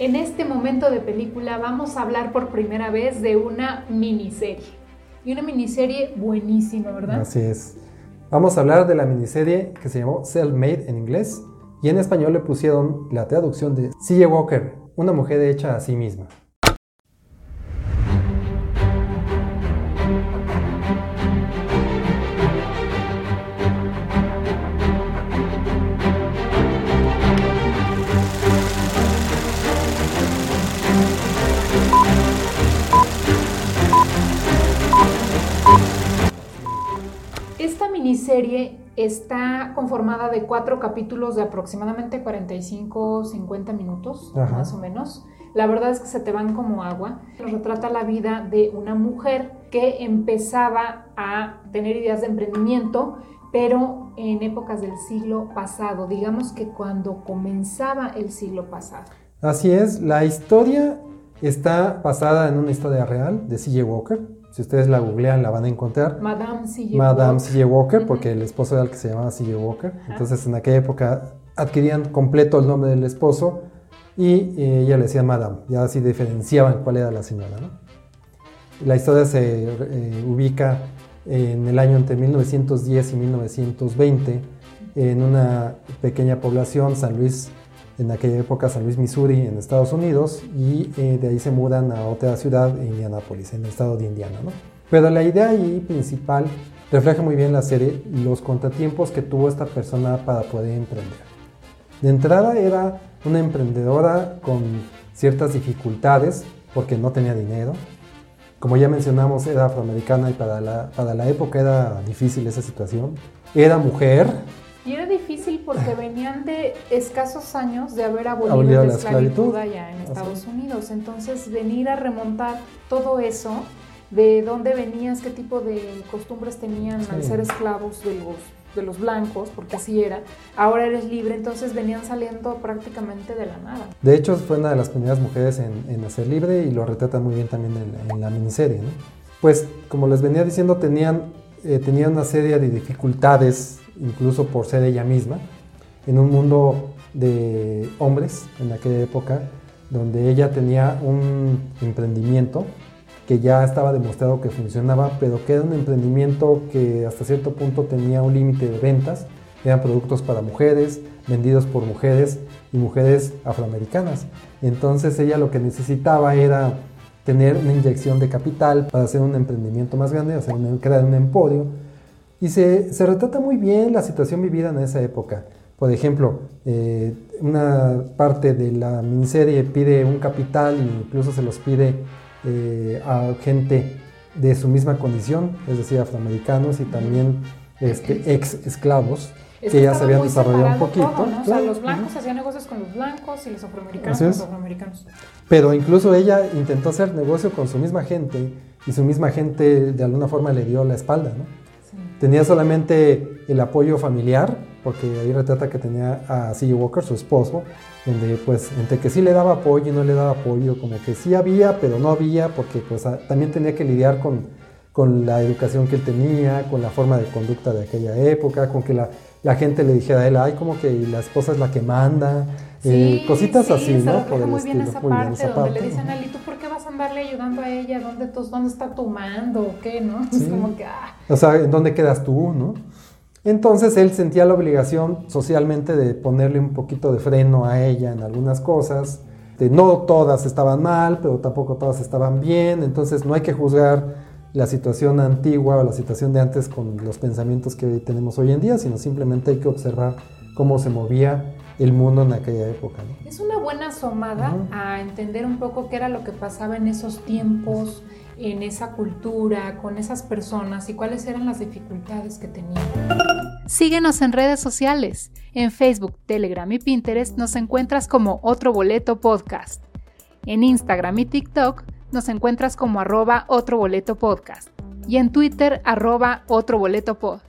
En este momento de película vamos a hablar por primera vez de una miniserie. Y una miniserie buenísima, ¿verdad? Así es. Vamos a hablar de la miniserie que se llamó Self-Made en inglés y en español le pusieron la traducción de C.J. Walker, una mujer hecha a sí misma. Miniserie está conformada de cuatro capítulos de aproximadamente 45, 50 minutos, más o menos. La verdad es que se te van como agua. Nos retrata la vida de una mujer que empezaba a tener ideas de emprendimiento, pero en épocas del siglo pasado, digamos que cuando comenzaba el siglo pasado. Así es, la historia está basada en una historia real de C.J. Walker, si ustedes la googlean, la van a encontrar. Madame C.J. Madame. Walker, porque el esposo era el que se llamaba C.J. Walker. Entonces, en aquella época adquirían completo el nombre del esposo y eh, ella le decía Madame. Ya así diferenciaban cuál era la señora. La historia se eh, ubica en el año entre 1910 y 1920 en una pequeña población, San Luis, en aquella época San Luis, Missouri, en Estados Unidos, y eh, de ahí se mudan a otra ciudad, Indianápolis, en el estado de Indiana. ¿no? Pero la idea ahí principal refleja muy bien la serie los contratiempos que tuvo esta persona para poder emprender. De entrada era una emprendedora con ciertas dificultades porque no tenía dinero. Como ya mencionamos, era afroamericana y para la, para la época era difícil esa situación. Era mujer, y era difícil porque venían de escasos años de haber abolido, la, esclavitud, allá en Estados Unidos. Entonces, venir a remontar todo eso, de dónde venías, qué tipo de costumbres tenían al ser esclavos de los, de los blancos, porque así era. Ahora eres libre, entonces venían saliendo prácticamente de la nada. De hecho, fue una de las primeras mujeres en, en nacer libre y lo retrata muy bien también en, la miniserie. Pues, como les venía diciendo, tenían, eh, tenían una serie de dificultades incluso por ser ella misma, en un mundo de hombres en aquella época, donde ella tenía un emprendimiento que ya estaba demostrado que funcionaba, pero que era un emprendimiento que hasta cierto punto tenía un límite de ventas, eran productos para mujeres, vendidos por mujeres y mujeres afroamericanas. Entonces ella lo que necesitaba era tener una inyección de capital para hacer un emprendimiento más grande, hacer crear un emporio y se, se, retrata muy bien la situación vivida en esa época. Por ejemplo, eh, una parte de la miniserie pide un capital e incluso se los pide eh, a gente de su misma condición, es decir, afroamericanos y también este, ex esclavos. que ya se habían desarrollado un poquito. o sea, los blancos hacían negocios con los blancos y los afroamericanos con los afroamericanos. Pero incluso ella intentó hacer negocio con su misma gente y su misma gente de alguna forma le dio la espalda, ¿no? Tenía solamente el apoyo familiar, porque ahí retrata que tenía a C.J. Walker, su esposo, donde pues entre que sí le daba apoyo y no le daba apoyo, como que sí había, pero no había, porque pues también tenía que lidiar con, con la educación que él tenía, con la forma de conducta de aquella época, con que la, la gente le dijera a él, ay, como que la esposa es la que manda, eh, cositas así, ¿no? Por muy, bien esa parte, donde le dicen a él, ¿y tú por qué vas a andarle ayudando a ella? ¿Dónde, dónde está tu mando o qué, no? Es como que, ah. O sea, ¿en dónde quedas tú, no? Entonces él sentía la obligación socialmente de ponerle un poquito de freno a ella en algunas cosas. De no todas estaban mal, pero tampoco todas estaban bien. Entonces no hay que juzgar la situación antigua o la situación de antes con los pensamientos que tenemos hoy en día, sino simplemente hay que observar cómo se movía el mundo en aquella época. Es una buena asomada a entender un poco qué era lo que pasaba en esos tiempos, en esa cultura, con esas personas y cuáles eran las dificultades que tenían. Síguenos en redes sociales. En Facebook, Telegram y Pinterest nos encuentras como Otro Boleto Podcast. En Instagram y TikTok nos encuentras como arroba Otro Boleto Podcast. Y en Twitter, arroba Otro Boleto Pod.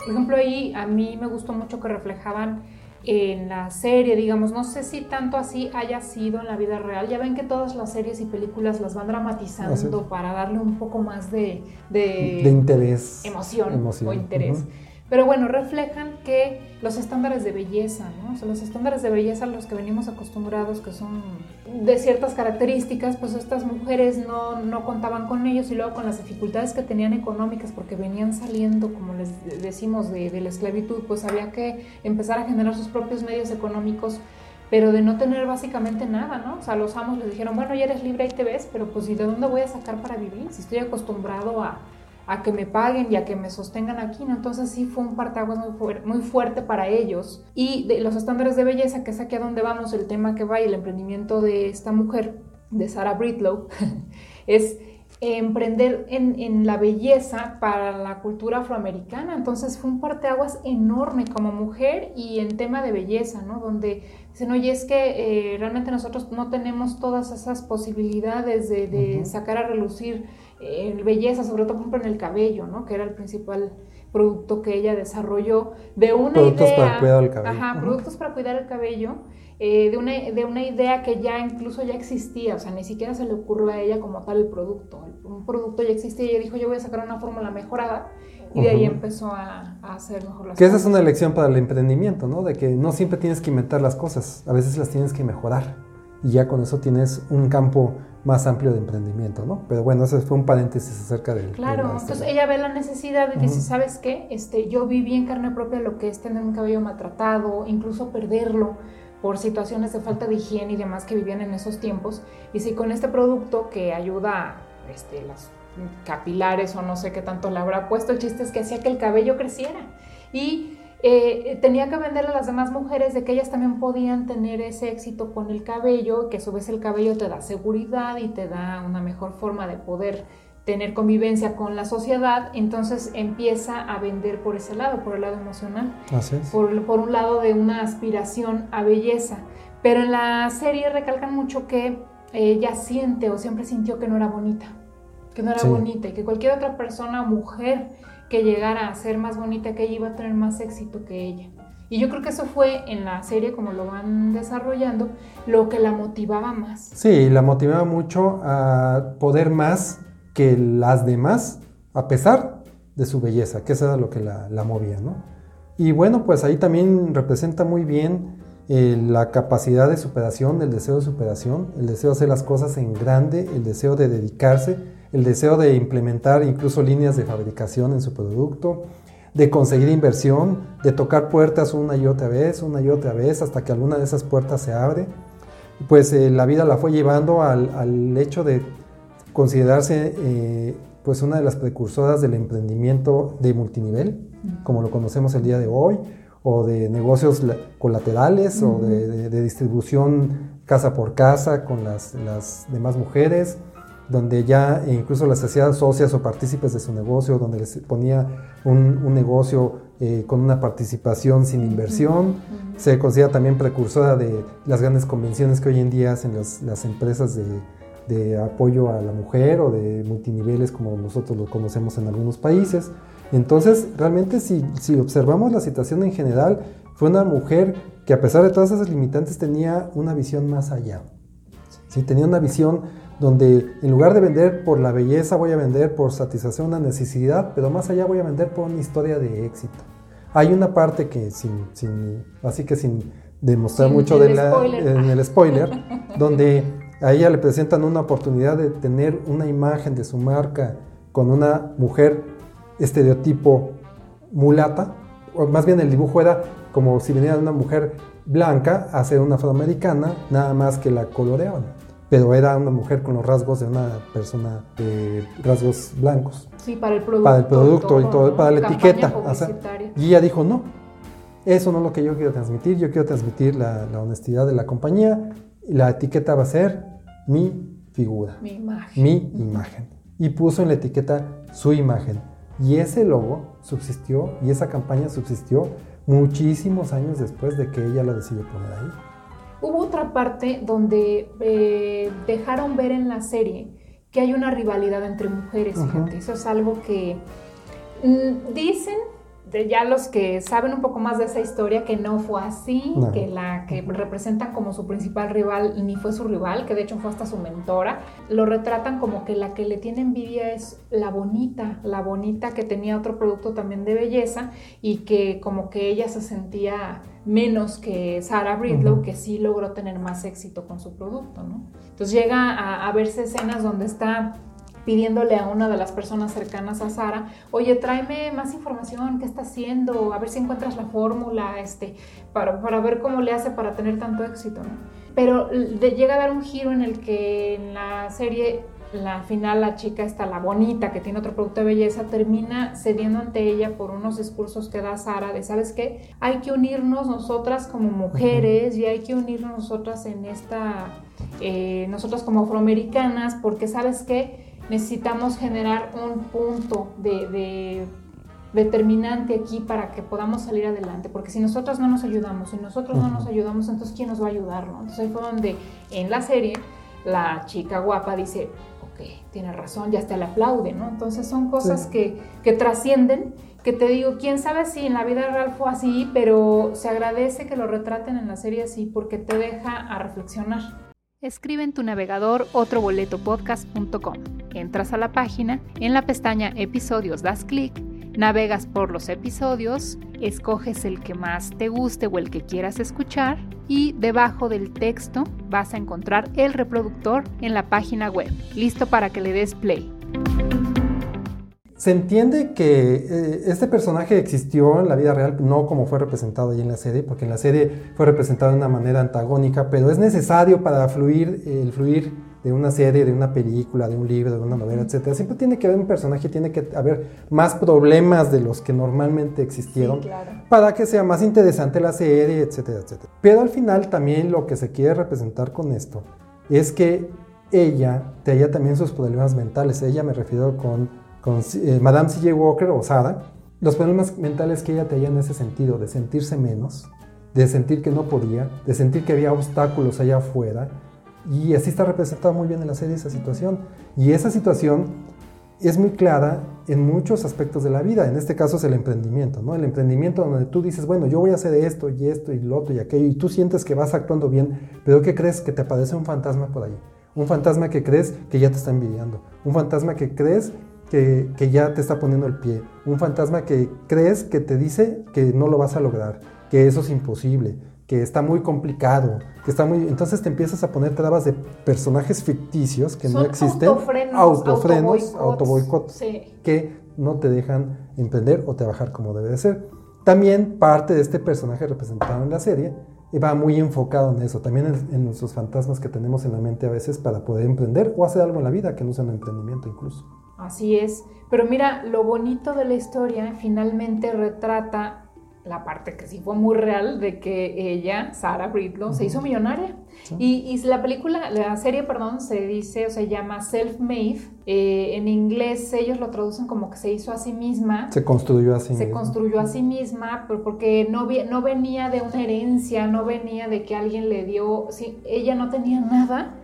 Por ejemplo, ahí a mí me gustó mucho que reflejaban en la serie, digamos, no sé si tanto así haya sido en la vida real. Ya ven que todas las series y películas las van dramatizando para darle un poco más de, de, interés. Emoción, o interés. Pero bueno, reflejan que los estándares de belleza, ¿no? O sea, los estándares de belleza a los que venimos acostumbrados, que son de ciertas características, pues estas mujeres no, no contaban con ellos y luego con las dificultades que tenían económicas porque venían saliendo, como les decimos, de, de la esclavitud, pues había que empezar a generar sus propios medios económicos pero de no tener básicamente nada, ¿no? O sea, los amos les dijeron, bueno, ya eres libre, ahí te ves, pero pues ¿y de dónde voy a sacar para vivir? Si estoy acostumbrado a, a que me paguen y a que me sostengan aquí, ¿no? Entonces sí fue un partaguas muy, muy fuerte para ellos. Y de los estándares de belleza, que es aquí a donde vamos, el tema que va y el emprendimiento de esta mujer, de Sarah Britlow, es emprender en, en, la belleza para la cultura afroamericana. Entonces fue un parteaguas enorme como mujer y en tema de belleza, ¿no? Donde dicen, oye, es que eh, realmente nosotros no tenemos todas esas posibilidades de, de sacar a relucir eh, belleza, sobre todo por ejemplo en el cabello, ¿no? Que era el principal producto que ella desarrolló de una productos idea. para cuidar el cabello. Ajá, productos para cuidar el cabello eh, de, una, de una idea que ya incluso ya existía, o sea, ni siquiera se le ocurrió a ella como tal el producto. Un producto ya existía y ella dijo, yo voy a sacar una fórmula mejorada y de ahí empezó a, a, hacer mejor las que cosas. esa es una lección para el emprendimiento, ¿no? De que no siempre tienes que inventar las cosas, a veces las tienes que mejorar y ya con eso tienes un campo más amplio de emprendimiento, ¿no? Pero bueno, ese fue un paréntesis acerca del... Claro, de entonces ella ve la necesidad y dice, ¿sabes qué? Este, yo viví en carne propia lo que es tener un cabello maltratado, incluso perderlo por situaciones de falta de higiene y demás que vivían en esos tiempos. Y si con este producto que ayuda este, las capilares o no sé qué tanto le habrá puesto, el chiste es que hacía que el cabello creciera. Y eh, tenía que venderle a las demás mujeres de que ellas también podían tener ese éxito con el cabello, que a su vez el cabello te da seguridad y te da una mejor forma de poder tener convivencia con la sociedad, entonces empieza a vender por ese lado, por el lado emocional, Así es. por, por un lado de una aspiración a belleza. Pero en la serie recalcan mucho que ella siente o siempre sintió que no era bonita, que no era Sí. bonita y que cualquier otra persona, mujer, que llegara a ser más bonita que ella iba a tener más éxito que ella. Y yo creo que eso fue en la serie, como lo van desarrollando, lo que la motivaba más. Sí, la motivaba mucho a poder más que las demás, a pesar de su belleza, que eso era lo que la, la movía, ¿no? Y bueno, pues ahí también representa muy bien eh, la capacidad de superación, el deseo de superación, el deseo de hacer las cosas en grande, el deseo de dedicarse, el deseo de implementar incluso líneas de fabricación en su producto, de conseguir inversión, de tocar puertas una y otra vez, una y otra vez, hasta que alguna de esas puertas se abre. Pues eh, la vida la fue llevando al, al hecho de considerarse eh, pues una de las precursoras del emprendimiento de multinivel, como lo conocemos el día de hoy, o de negocios la- colaterales, o de, de- de distribución casa por casa con las, las demás mujeres, donde ya incluso las hacía socias o partícipes de su negocio, donde les ponía un, un negocio eh, con una participación sin inversión. Se considera también precursora de las grandes convenciones que hoy en día hacen las, las empresas de, de apoyo a la mujer o de multiniveles como nosotros lo conocemos en algunos países. Entonces, realmente si, si observamos la situación en general, fue una mujer que a pesar de todas esas limitantes tenía una visión más allá. Sí, tenía una visión donde en lugar de vender por la belleza voy a vender por satisfacer una necesidad, pero más allá voy a vender por una historia de éxito. Hay una parte que sin, sin así que sin demostrar Sin mucho el de la, spoiler. en el spoiler, donde a ella le presentan una oportunidad de tener una imagen de su marca con una mujer estereotipo mulata, o más bien el dibujo era como si viniera de una mujer blanca a ser una afroamericana, nada más que la coloreaban. Pero era una mujer con los rasgos de una persona de rasgos blancos. Sí, para el producto. Para el producto y todo, ¿no? para la etiqueta. o sea, y ella dijo, no, eso no es lo que yo quiero transmitir, yo quiero transmitir la, la honestidad de la compañía y la etiqueta va a ser mi figura, Mi imagen. mi imagen. Y puso en la etiqueta su imagen. Y ese logo subsistió y esa campaña subsistió muchísimos años después de que ella la decidió poner ahí. Hubo otra parte donde eh, dejaron ver en la serie que hay una rivalidad entre mujeres, Ujú. fíjate. Eso es algo que mm, dicen de ya los que saben un poco más de esa historia, que no fue así, que la que representan como su principal rival ni fue su rival, que de hecho fue hasta su mentora, lo retratan como que la que le tiene envidia es la bonita, la bonita que tenía otro producto también de belleza y que como que ella se sentía menos que Sarah Bridlow, que sí logró tener más éxito con su producto, ¿no? Entonces llega a, a verse escenas donde está pidiéndole a una de las personas cercanas a Sara, oye, tráeme más información, ¿qué está haciendo? A ver si encuentras la fórmula, este, para, para ver cómo le hace para tener tanto éxito, ¿no? Pero llega a dar un giro en el que en la serie, la final, la chica está la bonita, que tiene otro producto de belleza, termina cediendo ante ella por unos discursos que da Sara de, ¿sabes qué? Hay que unirnos nosotras como mujeres y hay que unirnos nosotras en esta, eh, nosotras como afroamericanas, porque ¿sabes qué? Necesitamos generar un punto de, determinante aquí para que podamos salir adelante, porque si nosotros no nos ayudamos, si nosotros no nos ayudamos, entonces ¿quién nos va a ayudar? Entonces ahí fue donde en la serie la chica guapa dice, ok, tiene razón, ya hasta le aplaude, ¿no? Entonces son cosas que, que trascienden, que te digo, quién sabe si en la vida real fue así, pero se agradece que lo retraten en la serie así porque te deja a reflexionar. Escribe en tu navegador otroboletopodcast.com. Entras a la página, en la pestaña Episodios das clic, navegas por los episodios, escoges el que más te guste o el que quieras escuchar y debajo del texto vas a encontrar el reproductor en la página web, listo para que le des play. Se entiende que eh, este personaje existió en la vida real, no como fue representado ahí en la serie, porque en la serie fue representado de una manera antagónica, pero es necesario para fluir, el fluir de una serie, de una película, de un libro, de una novela, etc. Siempre tiene que haber un personaje, tiene que haber más problemas de los que normalmente existieron para que sea más interesante la serie, etcétera, etcétera. Pero al final también lo que se quiere representar con esto es que ella tenía también sus problemas mentales. Ella me refiero con con eh, Madame C.J. Walker o Sara, los problemas mentales que ella tenía en ese sentido, de sentirse menos, de sentir que no podía, de sentir que había obstáculos allá afuera, y así está representada muy bien en la serie esa situación. Y esa situación es muy clara en muchos aspectos de la vida, en este caso es el emprendimiento, ¿no? El emprendimiento donde tú dices, bueno, yo voy a hacer esto y esto y lo otro y aquello, y tú sientes que vas actuando bien, pero ¿qué crees? Que te aparece un fantasma por ahí. Un fantasma que crees que ya te está envidiando. Un fantasma que crees que, ya te está poniendo el pie, un fantasma que crees que te dice que no lo vas a lograr, que eso es imposible, que está muy complicado, que está muy... Entonces te empiezas a poner trabas de personajes ficticios que no existen, autofrenos, autofrenos autoboicots, que no te dejan emprender o trabajar como debe de ser. También parte de este personaje representado en la serie va muy enfocado en eso, también en, en nuestros fantasmas que tenemos en la mente a veces para poder emprender o hacer algo en la vida que no sea un emprendimiento incluso. Así es. Pero mira, lo bonito de la historia finalmente retrata la parte que sí fue muy real de que ella, Sarah Bridlow, se hizo millonaria. Y, la película, la serie, perdón, se dice o se llama Self-Made. Eh, en inglés ellos lo traducen como que se hizo a sí misma. Se construyó a sí misma. Se construyó a sí misma, pero porque no, no venía de una herencia, no venía de que alguien le dio, sí, ella no tenía nada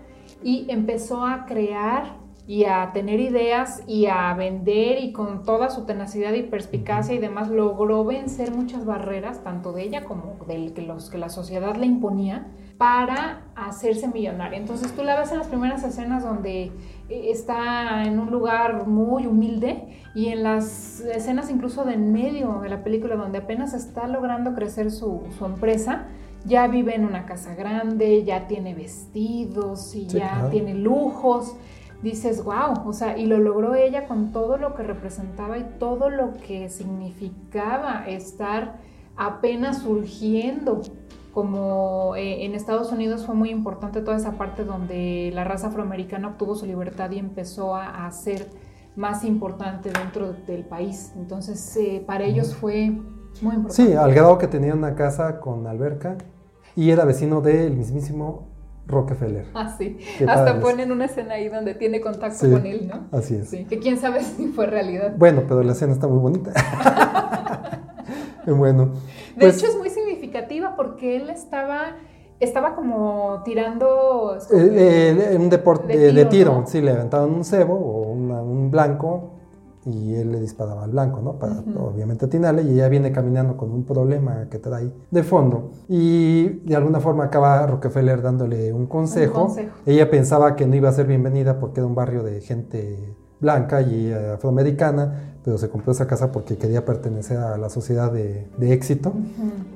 y empezó a crear y a tener ideas y a vender y con toda su tenacidad y perspicacia y demás logró vencer muchas barreras, tanto de ella como de los que la sociedad le imponía, para hacerse millonaria. Entonces tú la ves en las primeras escenas donde eh, está en un lugar muy humilde y en las escenas incluso de en medio de la película donde apenas está logrando crecer su, empresa, ya vive en una casa grande, ya tiene vestidos y ya tiene lujos dices, wow, o sea, y lo logró ella con todo lo que representaba y todo lo que significaba estar apenas surgiendo. Como eh, en Estados Unidos fue muy importante toda esa parte donde la raza afroamericana obtuvo su libertad y empezó a, ser más importante dentro del país. Entonces, eh, para ellos fue muy importante. Sí, al grado que tenía una casa con alberca y era vecino del mismísimo Rockefeller. Ah, sí. Hasta ponen una escena ahí donde tiene contacto con él, ¿no? Así es. Sí. Que quién sabe si fue realidad. Bueno, pero la escena está muy bonita. bueno. De pues hecho, es muy significativa porque él estaba estaba como tirando... Eh, eh, un deporte de, tiro, sí, le aventaban un cebo o un blanco y él le disparaba al blanco, ¿no? Para obviamente atinarle y ella viene caminando con un problema que trae de fondo y de alguna forma acaba Rockefeller dándole un consejo. un consejo. Ella pensaba que no iba a ser bienvenida porque era un barrio de gente blanca y afroamericana, pero se compró esa casa porque quería pertenecer a la sociedad de, éxito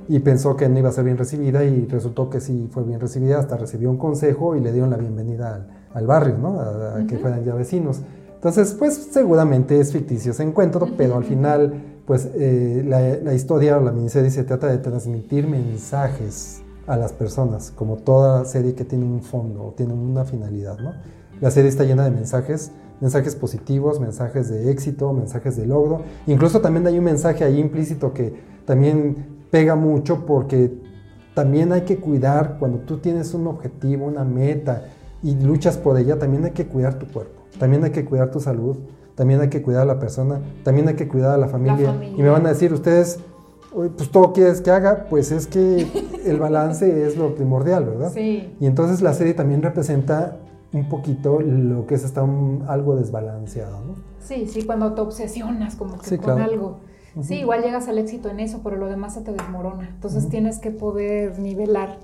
y pensó que no iba a ser bien recibida y resultó que sí fue bien recibida, hasta recibió un consejo y le dieron la bienvenida al, barrio, ¿no? A, que fueran ya vecinos. Entonces, pues seguramente es ficticio ese encuentro, pero al final, pues eh, la, la, historia o la miniserie se trata de transmitir mensajes a las personas, como toda serie que tiene un fondo o tiene una finalidad, ¿no? La serie está llena de mensajes mensajes positivos, mensajes de éxito, mensajes de logro. Incluso también hay un mensaje ahí implícito que también pega mucho porque también hay que cuidar cuando tú tienes un objetivo, una meta y luchas por ella, también hay que cuidar tu cuerpo, también hay que cuidar tu salud, también hay que cuidar a la persona, también hay que cuidar a la familia. Y me van a decir ustedes, pues todo quieres que haga, pues es que el balance es lo primordial, ¿verdad? Sí. Y entonces la serie también representa un poquito lo que es está algo desbalanceado, ¿no? Sí, sí, cuando te obsesionas como que con algo. Sí, igual llegas al éxito en eso, pero lo demás se te desmorona. Entonces tienes que poder nivelar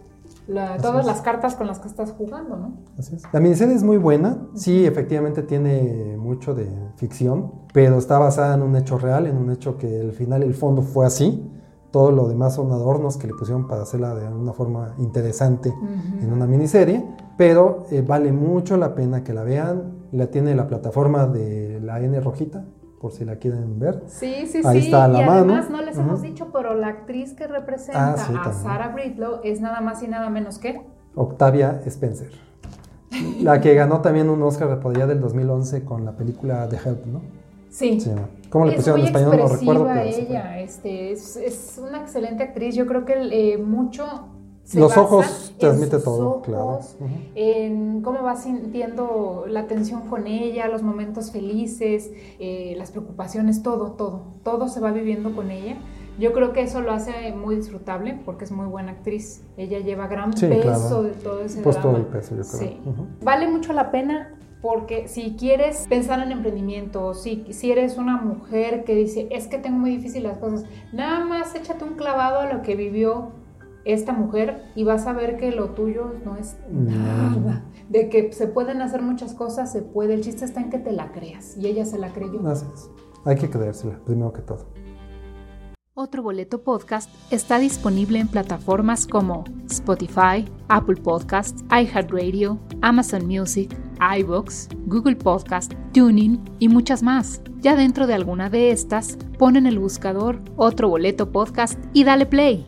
todas las cartas con las que estás jugando, ¿no? Así es. La miniserie es muy buena, sí, efectivamente tiene mucho de ficción, pero está basada en un hecho real, en un hecho que al final el fondo fue así. Todo lo demás son adornos que le pusieron para hacerla de una forma interesante en una miniserie pero eh, vale mucho la pena que la vean. La tiene la plataforma de la N rojita, por si la quieren ver. Sí, sí, Ahí Está a la y además no les hemos dicho, pero la actriz que representa ah, a Sarah Bridlow es nada más y nada menos que Octavia Spencer. la que ganó también un Oscar por allá del 2011 con la película The Help, ¿no? Sí. sí ¿Cómo le pusieron en español? No recuerdo. ella, este, es, es, una excelente actriz. Yo creo que eh, mucho los ojos transmite todo, claro. En cómo vas sintiendo la tensión con ella, los momentos felices, eh, las preocupaciones, todo, todo. Todo se va viviendo con ella. Yo creo que eso lo hace muy disfrutable porque es muy buena actriz. Ella lleva gran peso de todo ese pues todo el peso, yo creo. Sí. Vale mucho la pena porque si quieres pensar en emprendimiento, si, si eres una mujer que dice, es que tengo muy difícil las cosas, nada más échate un clavado a lo que vivió esta mujer y vas a ver que lo tuyo no es nada. De que se pueden hacer muchas cosas, se puede. El chiste está en que te la creas y ella se la creyó. Gracias. Hay que creérsela, primero que todo. Otro Boleto Podcast está disponible en plataformas como Spotify, Apple Podcasts, iHeartRadio, Amazon Music, iBooks, Google Podcast, Tuning y muchas más. Ya dentro de alguna de estas, pon en el buscador Otro Boleto Podcast y dale play.